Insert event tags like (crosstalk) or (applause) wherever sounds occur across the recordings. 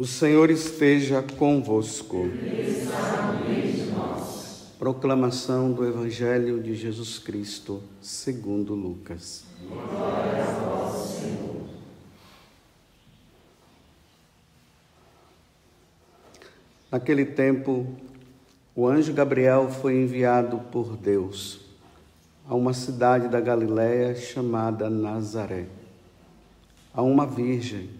O Senhor esteja convosco. Proclamação do Evangelho de Jesus Cristo, segundo Lucas. Glória a Senhor. Naquele tempo, o anjo Gabriel foi enviado por Deus a uma cidade da Galiléia chamada Nazaré, a uma virgem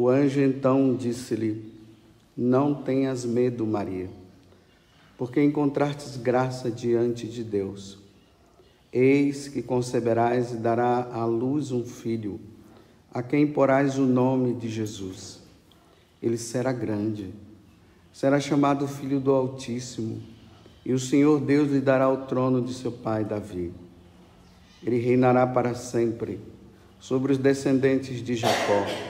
O anjo então disse-lhe: Não tenhas medo, Maria, porque encontrastes graça diante de Deus. Eis que conceberás e dará à luz um filho, a quem porás o nome de Jesus. Ele será grande, será chamado Filho do Altíssimo, e o Senhor Deus lhe dará o trono de seu pai Davi. Ele reinará para sempre sobre os descendentes de Jacó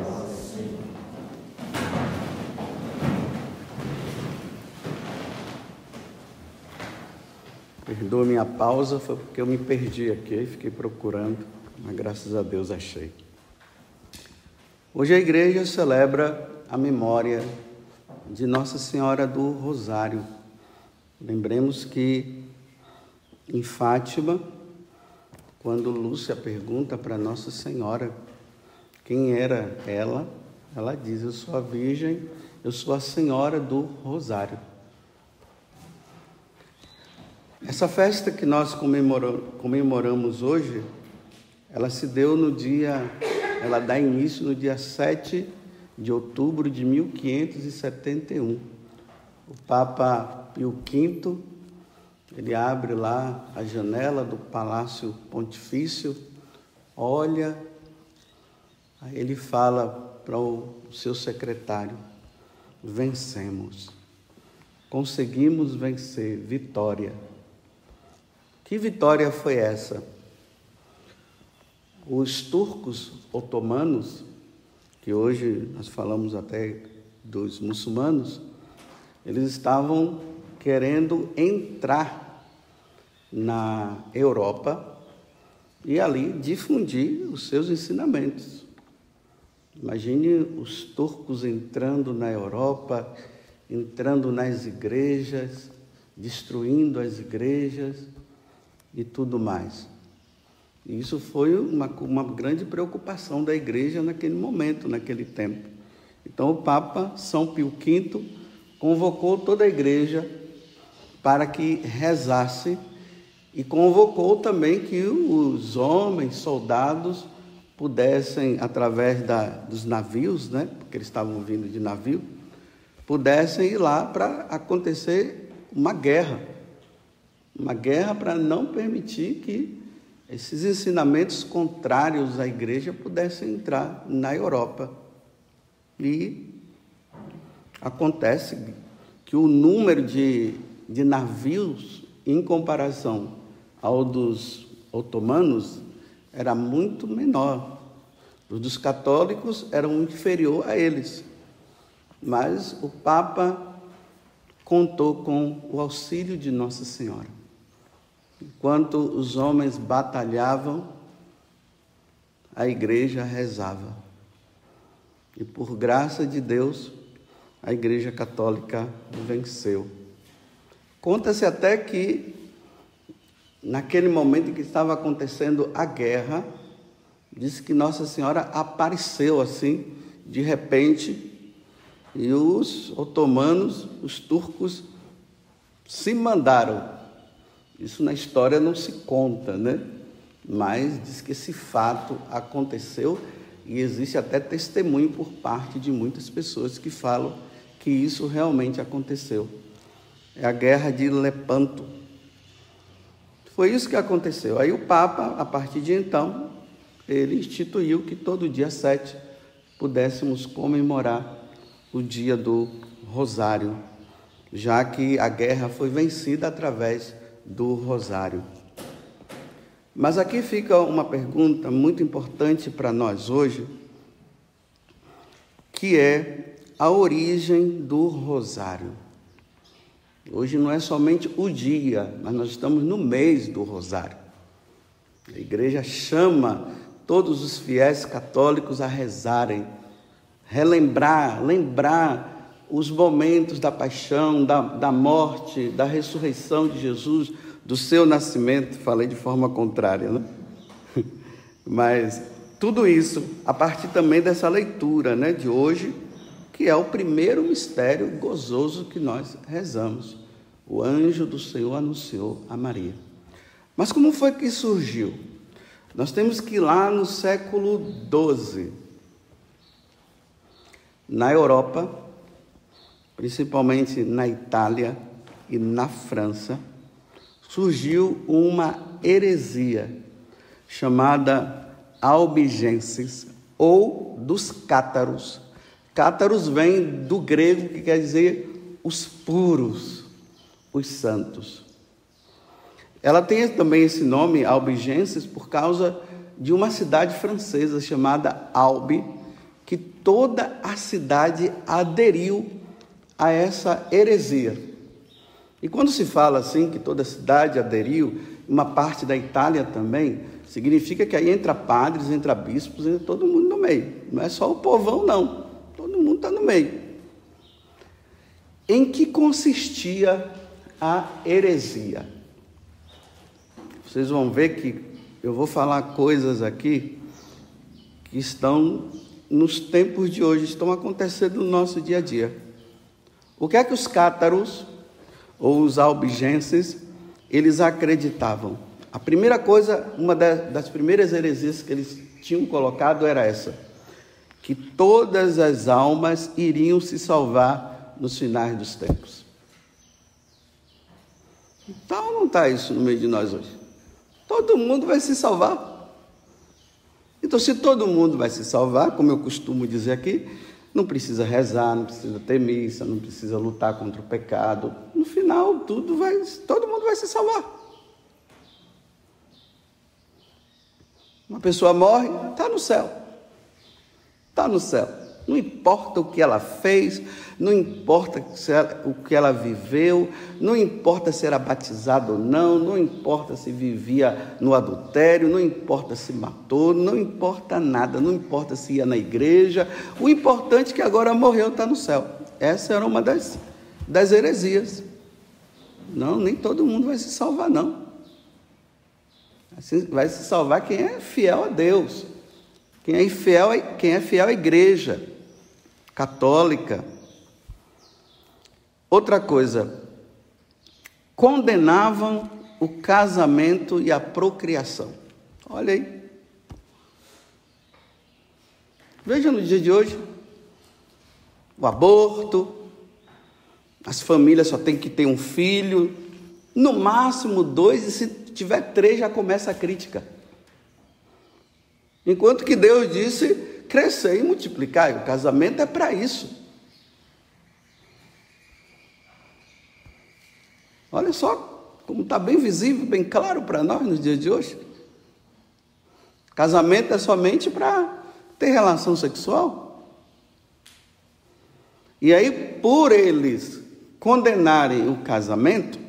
Perdoa minha pausa, foi porque eu me perdi aqui e fiquei procurando, mas graças a Deus achei. Hoje a igreja celebra a memória de Nossa Senhora do Rosário. Lembremos que em Fátima, quando Lúcia pergunta para Nossa Senhora quem era ela, ela diz: Eu sou a Virgem, eu sou a Senhora do Rosário. Essa festa que nós comemoramos hoje, ela se deu no dia, ela dá início no dia 7 de outubro de 1571. O Papa Pio V, ele abre lá a janela do Palácio Pontifício, olha, aí ele fala para o seu secretário: vencemos, conseguimos vencer, vitória. Que vitória foi essa? Os turcos otomanos, que hoje nós falamos até dos muçulmanos, eles estavam querendo entrar na Europa e ali difundir os seus ensinamentos. Imagine os turcos entrando na Europa, entrando nas igrejas, destruindo as igrejas e tudo mais. E isso foi uma, uma grande preocupação da igreja naquele momento, naquele tempo. Então o Papa São Pio V convocou toda a igreja para que rezasse e convocou também que os homens, soldados, pudessem, através da, dos navios, né, porque eles estavam vindo de navio, pudessem ir lá para acontecer uma guerra uma guerra para não permitir que esses ensinamentos contrários à igreja pudessem entrar na Europa. E acontece que o número de, de navios, em comparação ao dos otomanos, era muito menor. Os dos católicos eram inferior a eles. Mas o Papa contou com o auxílio de Nossa Senhora. Enquanto os homens batalhavam, a igreja rezava. E por graça de Deus, a Igreja Católica venceu. Conta-se até que, naquele momento em que estava acontecendo a guerra, diz que Nossa Senhora apareceu assim, de repente, e os otomanos, os turcos, se mandaram. Isso na história não se conta, né? Mas diz que esse fato aconteceu e existe até testemunho por parte de muitas pessoas que falam que isso realmente aconteceu. É a guerra de Lepanto. Foi isso que aconteceu. Aí o Papa, a partir de então, ele instituiu que todo dia 7 pudéssemos comemorar o dia do Rosário, já que a guerra foi vencida através do Rosário. Mas aqui fica uma pergunta muito importante para nós hoje, que é a origem do rosário. Hoje não é somente o dia, mas nós estamos no mês do rosário. A igreja chama todos os fiéis católicos a rezarem, relembrar, lembrar os momentos da paixão, da, da morte, da ressurreição de Jesus, do seu nascimento. Falei de forma contrária, né? (laughs) Mas tudo isso a partir também dessa leitura né, de hoje que é o primeiro mistério gozoso que nós rezamos. O anjo do Senhor anunciou a Maria. Mas como foi que surgiu? Nós temos que ir lá no século XII, na Europa, principalmente na Itália e na França, surgiu uma heresia chamada albigenses ou dos cátaros Cátaros vem do grego que quer dizer os puros, os santos. Ela tem também esse nome, Albigenses, por causa de uma cidade francesa chamada Albi, que toda a cidade aderiu a essa heresia. E quando se fala assim, que toda a cidade aderiu, uma parte da Itália também, significa que aí entra padres, entra bispos, entra todo mundo no meio. Não é só o povão, não mundo está no meio. Em que consistia a heresia? Vocês vão ver que eu vou falar coisas aqui que estão nos tempos de hoje, estão acontecendo no nosso dia a dia. O que é que os cátaros ou os albigenses eles acreditavam? A primeira coisa, uma das primeiras heresias que eles tinham colocado era essa: que todas as almas iriam se salvar nos finais dos tempos. Então não está isso no meio de nós hoje? Todo mundo vai se salvar. Então, se todo mundo vai se salvar, como eu costumo dizer aqui, não precisa rezar, não precisa ter missa, não precisa lutar contra o pecado. No final, tudo vai, todo mundo vai se salvar. Uma pessoa morre, está no céu está no céu. Não importa o que ela fez, não importa o que ela viveu, não importa se era batizado ou não, não importa se vivia no adultério, não importa se matou, não importa nada, não importa se ia na igreja. O importante é que agora morreu, está no céu. Essa era uma das, das heresias. Não, nem todo mundo vai se salvar, não. Vai se salvar quem é fiel a Deus. Quem é fiel, quem é fiel à igreja católica. Outra coisa, condenavam o casamento e a procriação. Olha aí. Veja no dia de hoje, o aborto, as famílias só têm que ter um filho, no máximo dois, e se tiver três já começa a crítica. Enquanto que Deus disse: crescer e multiplicar. E o casamento é para isso. Olha só como está bem visível, bem claro para nós nos dias de hoje. Casamento é somente para ter relação sexual. E aí, por eles condenarem o casamento,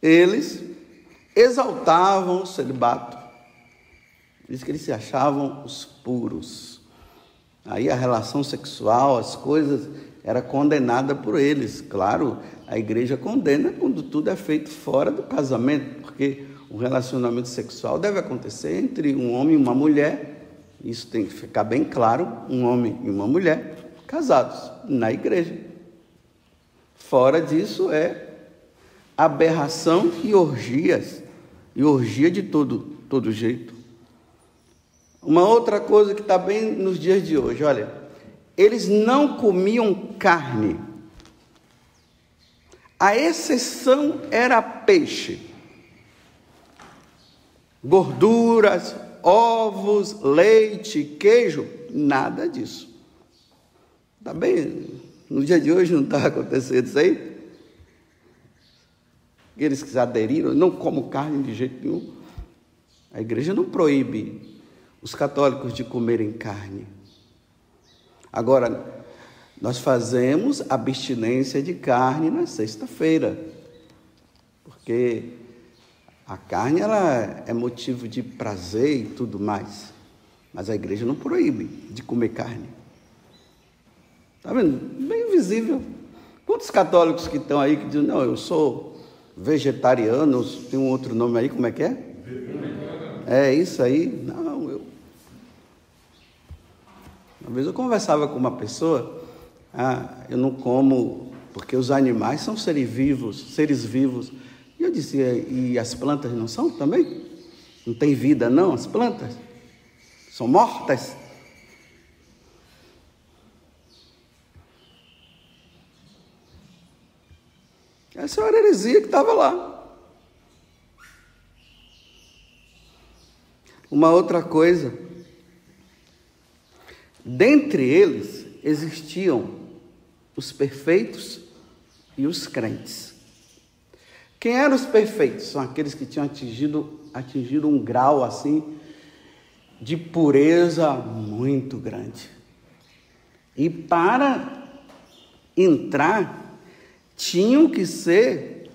eles exaltavam o celibato. Diz que eles se achavam os puros. Aí a relação sexual, as coisas, era condenada por eles. Claro, a igreja condena quando tudo é feito fora do casamento, porque o relacionamento sexual deve acontecer entre um homem e uma mulher. Isso tem que ficar bem claro: um homem e uma mulher casados na igreja. Fora disso é aberração e orgias, e orgia de todo, todo jeito. Uma outra coisa que está bem nos dias de hoje, olha, eles não comiam carne. A exceção era peixe. Gorduras, ovos, leite, queijo, nada disso. Está bem? No dia de hoje não está (laughs) acontecendo isso aí? Eles que aderiram, não como carne de jeito nenhum. A igreja não proíbe os católicos de comerem carne. Agora, nós fazemos abstinência de carne na sexta-feira, porque a carne ela é motivo de prazer e tudo mais, mas a igreja não proíbe de comer carne. Está vendo? Bem visível. Quantos católicos que estão aí que dizem, não, eu sou vegetariano, tem um outro nome aí, como é que é? É isso aí. Não, uma vez eu conversava com uma pessoa, ah, eu não como porque os animais são seres vivos, seres vivos. E eu disse, e as plantas não são também? Não tem vida não, as plantas? São mortas? Essa era a heresia que estava lá. Uma outra coisa, Dentre eles existiam os perfeitos e os crentes. Quem eram os perfeitos? São aqueles que tinham atingido, atingido um grau assim de pureza muito grande. E para entrar, tinham que ser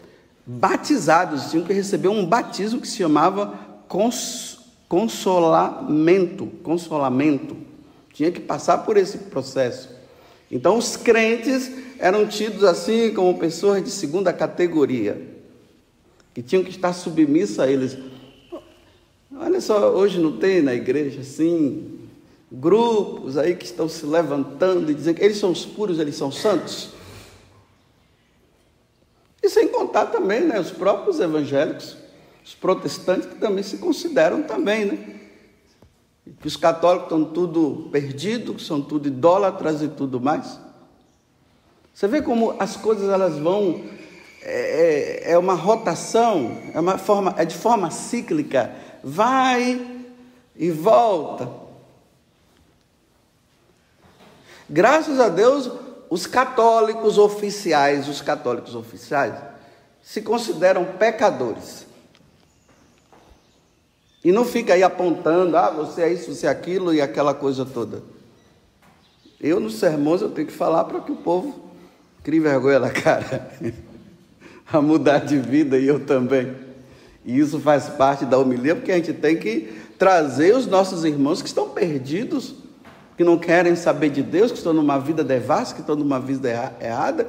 batizados, tinham que receber um batismo que se chamava cons, consolamento, consolamento tinha que passar por esse processo. Então, os crentes eram tidos assim como pessoas de segunda categoria, que tinham que estar submissos a eles. Olha só, hoje não tem na igreja assim, grupos aí que estão se levantando e dizendo que eles são os puros, eles são santos. E sem contar também né, os próprios evangélicos, os protestantes que também se consideram também, né? Que os católicos estão tudo perdidos, são tudo idólatras e tudo mais. Você vê como as coisas elas vão é, é, é uma rotação, é uma forma, é de forma cíclica, vai e volta. Graças a Deus, os católicos oficiais, os católicos oficiais, se consideram pecadores. E não fica aí apontando, ah, você é isso, você é aquilo e aquela coisa toda. Eu, nos sermões, eu tenho que falar para que o povo crie vergonha na cara, (laughs) a mudar de vida e eu também. E isso faz parte da humilha, porque a gente tem que trazer os nossos irmãos que estão perdidos, que não querem saber de Deus, que estão numa vida devassa, que estão numa vida errada.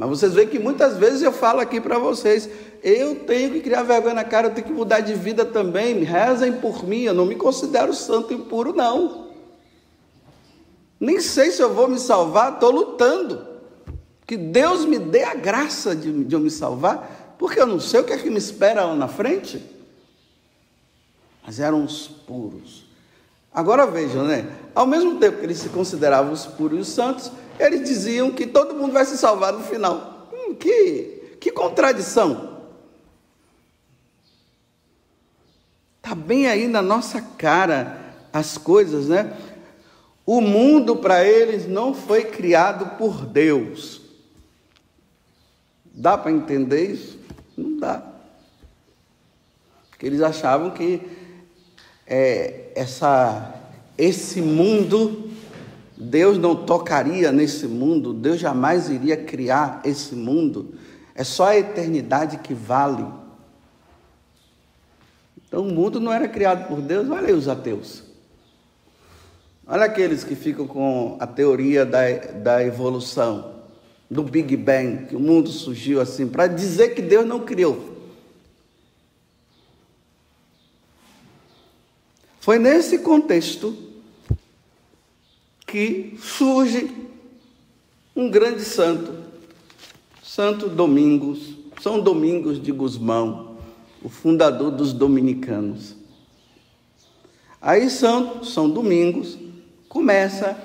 Mas vocês veem que muitas vezes eu falo aqui para vocês, eu tenho que criar vergonha na cara, eu tenho que mudar de vida também. Rezem por mim, eu não me considero santo e puro, não. Nem sei se eu vou me salvar, estou lutando. Que Deus me dê a graça de, de eu me salvar, porque eu não sei o que é que me espera lá na frente. Mas eram os puros. Agora vejam, né? Ao mesmo tempo que eles se consideravam os puros e os santos, eles diziam que todo mundo vai se salvar no final. Hum, que, que contradição! Está bem aí na nossa cara as coisas, né? O mundo para eles não foi criado por Deus. Dá para entender isso? Não dá. Porque eles achavam que é, essa esse mundo, Deus não tocaria nesse mundo, Deus jamais iria criar esse mundo. É só a eternidade que vale. Então o mundo não era criado por Deus, olha aí os ateus. Olha aqueles que ficam com a teoria da, da evolução, do Big Bang, que o mundo surgiu assim, para dizer que Deus não criou. Foi nesse contexto que surge um grande santo, Santo Domingos, São Domingos de Gusmão, o fundador dos dominicanos. Aí São, São Domingos começa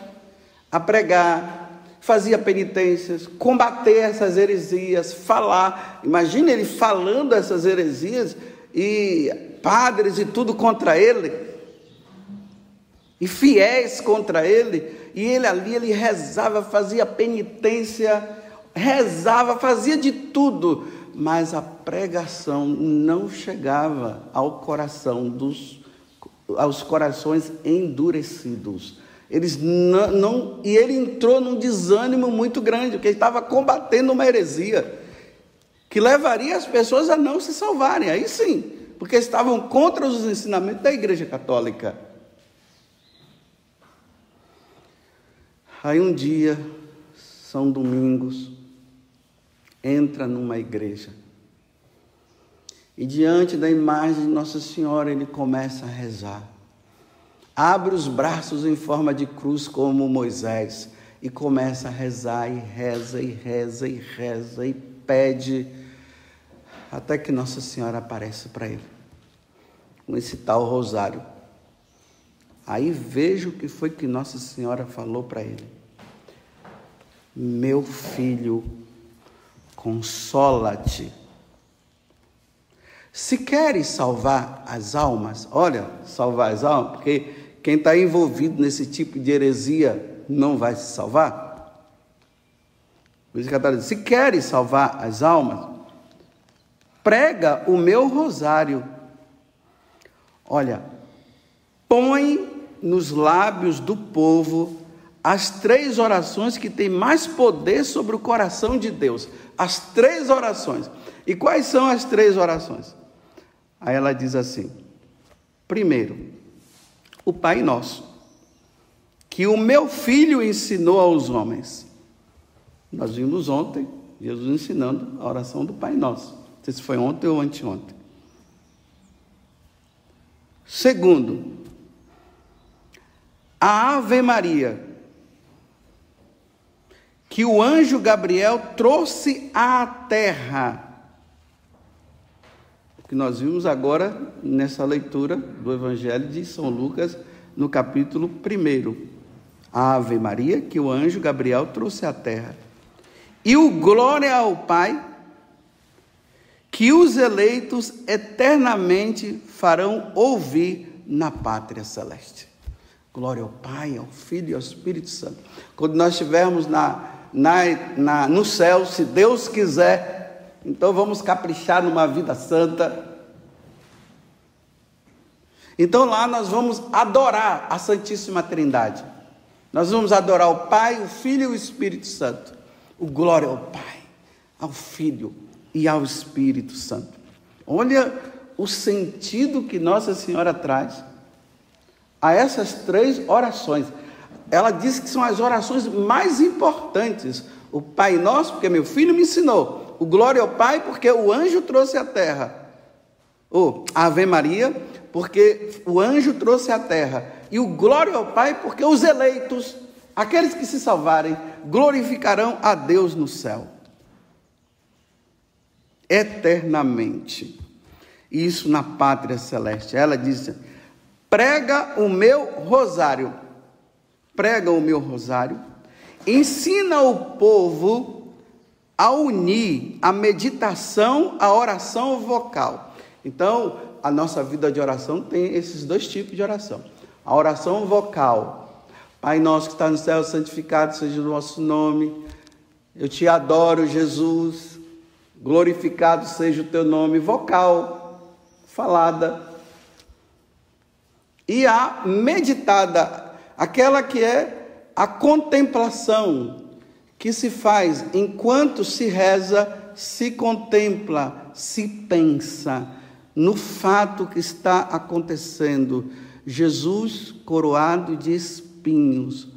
a pregar, fazia penitências, combater essas heresias, falar. Imagine ele falando essas heresias e padres e tudo contra ele, e fiéis contra ele, e ele ali ele rezava, fazia penitência, rezava, fazia de tudo, mas a pregação não chegava ao coração dos aos corações endurecidos. Eles não, não, e ele entrou num desânimo muito grande, porque ele estava combatendo uma heresia que levaria as pessoas a não se salvarem. Aí sim, porque estavam contra os ensinamentos da Igreja Católica. Aí um dia, São Domingos, entra numa igreja. E diante da imagem de Nossa Senhora, ele começa a rezar abre os braços em forma de cruz como Moisés e começa a rezar e reza e reza e reza e pede até que Nossa Senhora aparece para ele com esse tal rosário. Aí vejo o que foi que Nossa Senhora falou para ele. Meu filho, consola-te. Se queres salvar as almas, olha, salvar as almas, porque quem está envolvido nesse tipo de heresia não vai se salvar? Por isso dizendo, se queres salvar as almas, prega o meu rosário. Olha, põe nos lábios do povo as três orações que têm mais poder sobre o coração de Deus. As três orações. E quais são as três orações? Aí ela diz assim: primeiro, o Pai Nosso, que o meu filho ensinou aos homens. Nós vimos ontem Jesus ensinando a oração do Pai Nosso. Não sei se foi ontem ou anteontem. Segundo, a Ave Maria, que o anjo Gabriel trouxe à terra que nós vimos agora nessa leitura do Evangelho de São Lucas, no capítulo 1. A Ave Maria que o anjo Gabriel trouxe à terra. E o glória ao Pai, que os eleitos eternamente farão ouvir na pátria celeste. Glória ao Pai, ao Filho e ao Espírito Santo. Quando nós estivermos na, na, na, no céu, se Deus quiser, então vamos caprichar numa vida santa. Então lá nós vamos adorar a Santíssima Trindade. Nós vamos adorar o Pai, o Filho e o Espírito Santo. O glória ao Pai, ao Filho e ao Espírito Santo. Olha o sentido que Nossa Senhora traz a essas três orações. Ela diz que são as orações mais importantes. O Pai Nosso, porque meu filho me ensinou o glória ao Pai, porque o anjo trouxe a terra. O Ave Maria, porque o anjo trouxe a terra. E o glória ao Pai, porque os eleitos, aqueles que se salvarem, glorificarão a Deus no céu. Eternamente. Isso na pátria celeste. Ela disse: prega o meu rosário. Prega o meu rosário. Ensina o povo a unir a meditação à oração vocal. Então, a nossa vida de oração tem esses dois tipos de oração. A oração vocal. Pai nosso que está no céu, santificado seja o nosso nome. Eu te adoro, Jesus. Glorificado seja o teu nome. Vocal, falada. e a meditada, aquela que é a contemplação que se faz enquanto se reza, se contempla, se pensa no fato que está acontecendo. Jesus coroado de espinhos.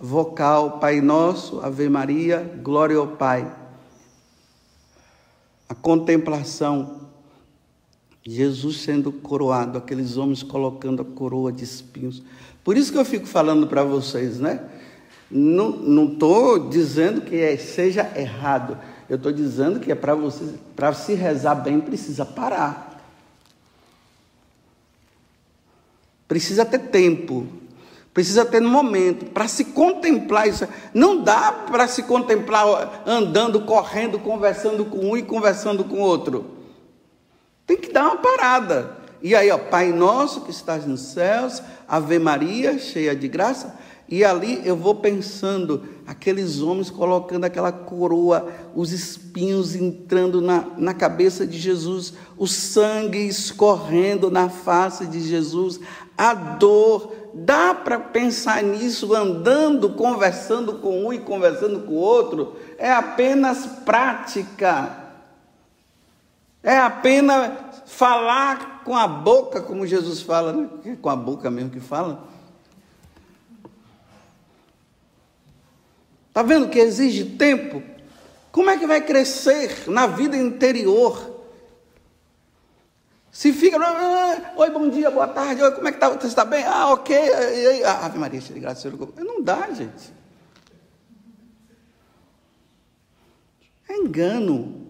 Vocal Pai Nosso, Ave Maria, Glória ao Pai. A contemplação Jesus sendo coroado, aqueles homens colocando a coroa de espinhos. Por isso que eu fico falando para vocês, né? Não estou dizendo que é, seja errado. Eu estou dizendo que é para vocês, para se rezar bem, precisa parar. Precisa ter tempo. Precisa ter momento para se contemplar isso. Não dá para se contemplar andando, correndo, conversando com um e conversando com o outro. Tem que dar uma parada. E aí, ó, Pai nosso que estás nos céus, Ave Maria, cheia de graça. E ali eu vou pensando, aqueles homens colocando aquela coroa, os espinhos entrando na, na cabeça de Jesus, o sangue escorrendo na face de Jesus, a dor. Dá para pensar nisso andando, conversando com um e conversando com o outro? É apenas prática. É apenas falar com a boca, como Jesus fala, né? É com a boca mesmo que fala. Está vendo que exige tempo? Como é que vai crescer na vida interior? Se fica, ah, ah, oi, bom dia, boa tarde, oi, como é que está? Você está bem? Ah, ok. Ah, Ave Maria, cheia de graça, Não dá, gente. É engano.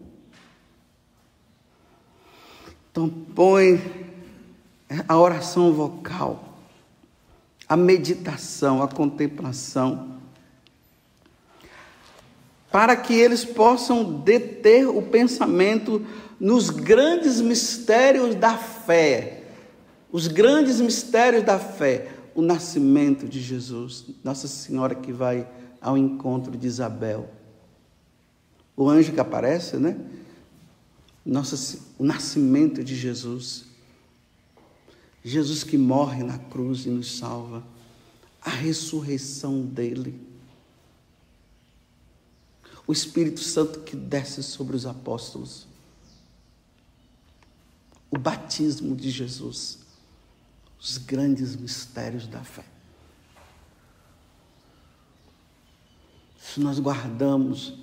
Então, põe a oração vocal, a meditação, a contemplação, para que eles possam deter o pensamento nos grandes mistérios da fé. Os grandes mistérios da fé, o nascimento de Jesus, Nossa Senhora que vai ao encontro de Isabel. O anjo que aparece, né? Nossa, o nascimento de Jesus. Jesus que morre na cruz e nos salva. A ressurreição dele. O Espírito Santo que desce sobre os apóstolos. O batismo de Jesus. Os grandes mistérios da fé. Se nós guardamos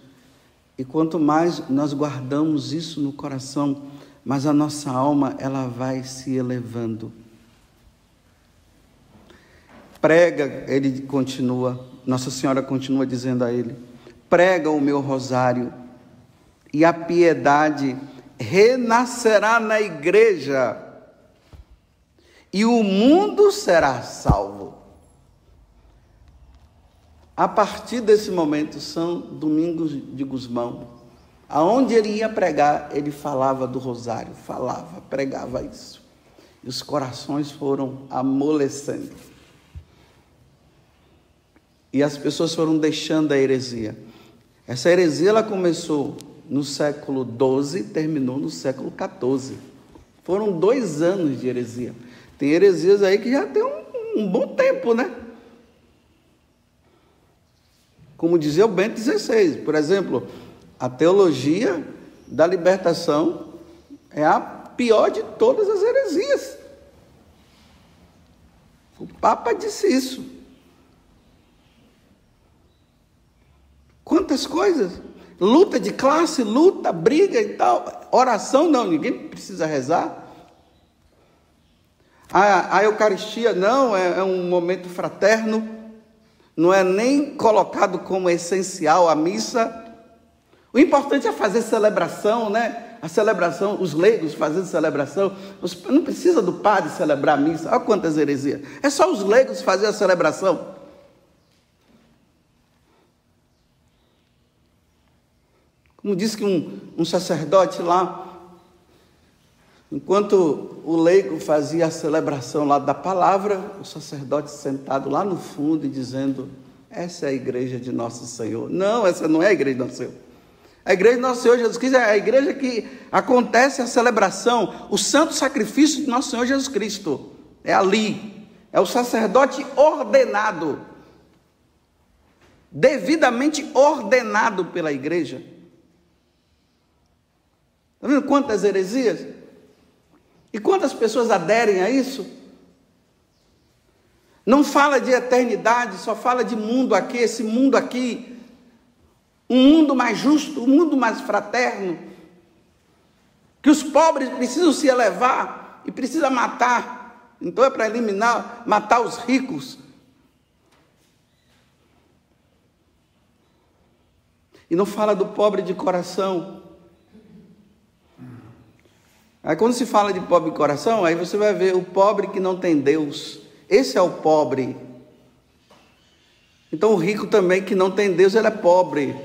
e quanto mais nós guardamos isso no coração, mais a nossa alma ela vai se elevando. Prega, ele continua, Nossa Senhora continua dizendo a ele: prega o meu rosário, e a piedade renascerá na igreja, e o mundo será salvo. A partir desse momento, São Domingos de Gusmão, aonde ele ia pregar, ele falava do rosário, falava, pregava isso. E os corações foram amolecendo. E as pessoas foram deixando a heresia. Essa heresia ela começou no século XII, terminou no século XIV. Foram dois anos de heresia. Tem heresias aí que já tem um, um bom tempo, né? Como dizia o Bento XVI. Por exemplo, a teologia da libertação é a pior de todas as heresias. O Papa disse isso. Quantas coisas? Luta de classe, luta, briga e tal. Oração, não, ninguém precisa rezar. A, a Eucaristia, não, é, é um momento fraterno não é nem colocado como essencial a missa. O importante é fazer celebração, né? A celebração, os leigos fazendo celebração. Não precisa do padre celebrar a missa. Olha quantas heresias. É só os leigos fazer a celebração. Como disse que um, um sacerdote lá Enquanto o leigo fazia a celebração lá da palavra, o sacerdote sentado lá no fundo e dizendo: Essa é a igreja de nosso Senhor. Não, essa não é a igreja de nosso Senhor. A igreja de nosso Senhor Jesus Cristo é a igreja que acontece a celebração, o santo sacrifício de nosso Senhor Jesus Cristo. é ali, é o sacerdote ordenado, devidamente ordenado pela igreja. Está vendo quantas heresias? E quantas pessoas aderem a isso? Não fala de eternidade, só fala de mundo aqui, esse mundo aqui, um mundo mais justo, um mundo mais fraterno, que os pobres precisam se elevar e precisa matar. Então é para eliminar, matar os ricos. E não fala do pobre de coração. Aí quando se fala de pobre coração, aí você vai ver o pobre que não tem Deus. Esse é o pobre. Então o rico também que não tem Deus, ele é pobre.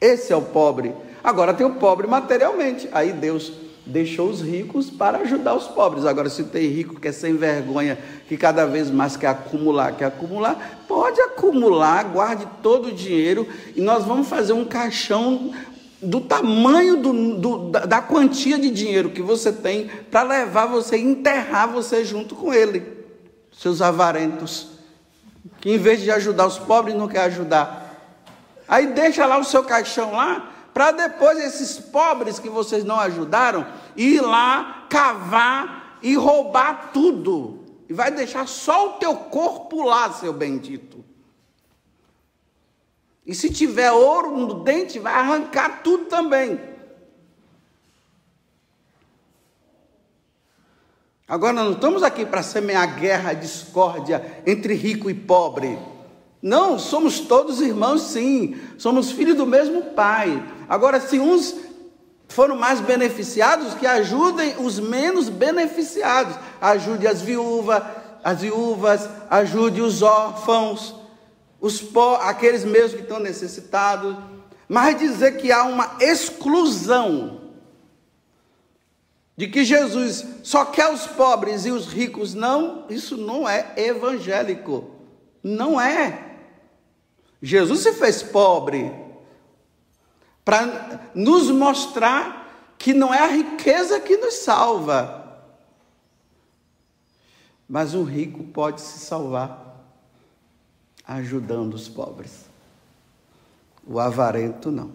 Esse é o pobre. Agora tem o pobre materialmente. Aí Deus deixou os ricos para ajudar os pobres. Agora, se tem rico que é sem vergonha, que cada vez mais quer acumular, quer acumular, pode acumular, guarde todo o dinheiro e nós vamos fazer um caixão do tamanho do, do, da quantia de dinheiro que você tem para levar você, enterrar você junto com ele, seus avarentos, que em vez de ajudar os pobres, não quer ajudar. Aí deixa lá o seu caixão lá, para depois esses pobres que vocês não ajudaram ir lá cavar e roubar tudo. E vai deixar só o teu corpo lá, seu bendito. E se tiver ouro no dente, vai arrancar tudo também. Agora, não estamos aqui para semear guerra, discórdia entre rico e pobre. Não, somos todos irmãos, sim. Somos filhos do mesmo Pai. Agora, se uns foram mais beneficiados, que ajudem os menos beneficiados. Ajude as viúvas, as viúvas, ajude os órfãos, os po aqueles mesmos que estão necessitados. Mas dizer que há uma exclusão de que Jesus só quer os pobres e os ricos, não, isso não é evangélico. Não é. Jesus se fez pobre para nos mostrar que não é a riqueza que nos salva, mas o rico pode se salvar ajudando os pobres. O avarento não.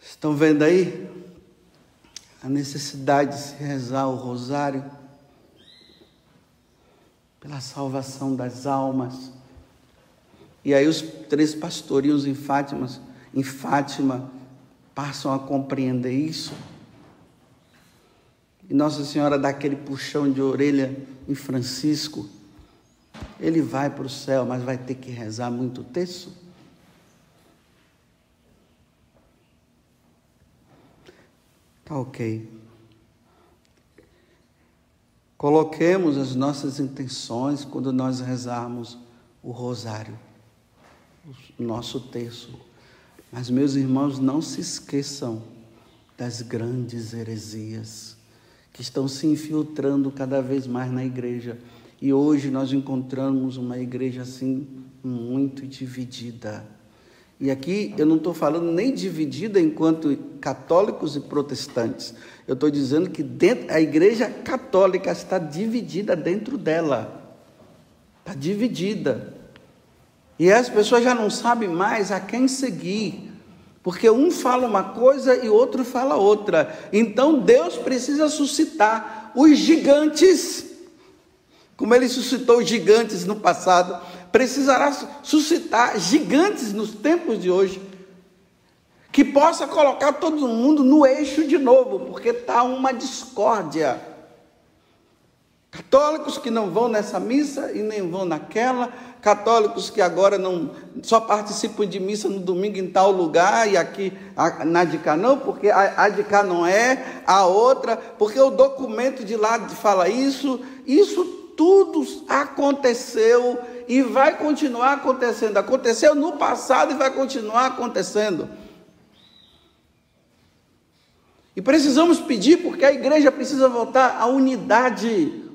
Estão vendo aí a necessidade de se rezar o rosário pela salvação das almas e aí os três pastorinhos em Fátima, em Fátima passam a compreender isso. E Nossa Senhora dá aquele puxão de orelha em Francisco. Ele vai para o céu, mas vai ter que rezar muito texto. Tá ok. Coloquemos as nossas intenções quando nós rezarmos o rosário o nosso texto. Mas, meus irmãos, não se esqueçam das grandes heresias que estão se infiltrando cada vez mais na igreja. E hoje nós encontramos uma igreja assim muito dividida. E aqui eu não estou falando nem dividida enquanto católicos e protestantes. Eu estou dizendo que dentro, a igreja católica está dividida dentro dela. Está dividida. E as pessoas já não sabem mais a quem seguir, porque um fala uma coisa e outro fala outra. Então Deus precisa suscitar os gigantes, como ele suscitou gigantes no passado, precisará suscitar gigantes nos tempos de hoje, que possa colocar todo mundo no eixo de novo, porque está uma discórdia. Católicos que não vão nessa missa e nem vão naquela, católicos que agora não só participam de missa no domingo em tal lugar e aqui a, na de cá não, porque a, a de cá não é, a outra, porque o documento de lá fala isso, isso tudo aconteceu e vai continuar acontecendo. Aconteceu no passado e vai continuar acontecendo. E precisamos pedir porque a igreja precisa voltar à unidade.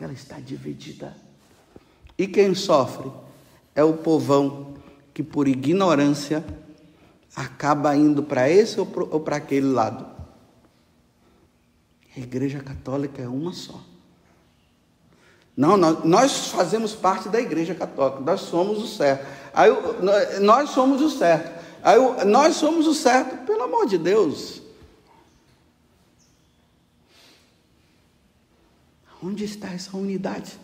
Porque ela está dividida. E quem sofre é o povão que, por ignorância, acaba indo para esse ou para aquele lado. A Igreja Católica é uma só. Não, nós, nós fazemos parte da Igreja Católica, nós somos o certo. Aí, nós somos o certo. Aí, nós somos o certo, pelo amor de Deus. Onde está essa unidade?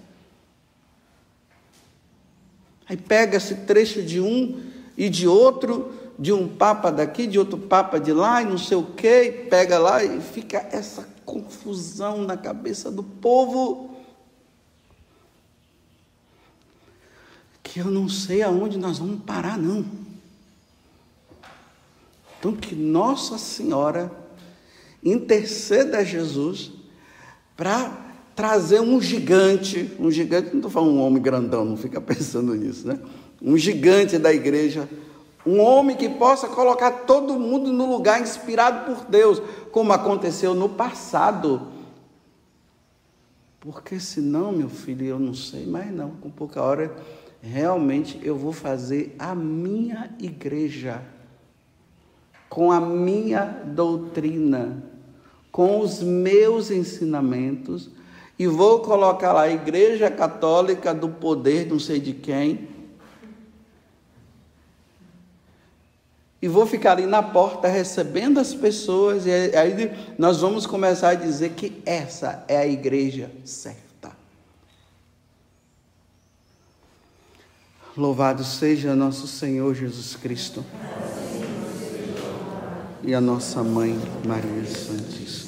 Aí pega esse trecho de um e de outro, de um papa daqui, de outro papa de lá, e não sei o quê, pega lá e fica essa confusão na cabeça do povo. Que eu não sei aonde nós vamos parar, não. Então, que Nossa Senhora interceda a Jesus para trazer um gigante, um gigante, não estou falando um homem grandão, não fica (laughs) pensando nisso, né? Um gigante da igreja, um homem que possa colocar todo mundo no lugar inspirado por Deus, como aconteceu no passado. Porque senão, meu filho, eu não sei mais não, com pouca hora, realmente eu vou fazer a minha igreja, com a minha doutrina, com os meus ensinamentos, e vou colocar lá a Igreja Católica do poder, não sei de quem. E vou ficar ali na porta recebendo as pessoas, e aí nós vamos começar a dizer que essa é a igreja certa. Louvado seja nosso Senhor Jesus Cristo e a nossa mãe Maria Santíssima.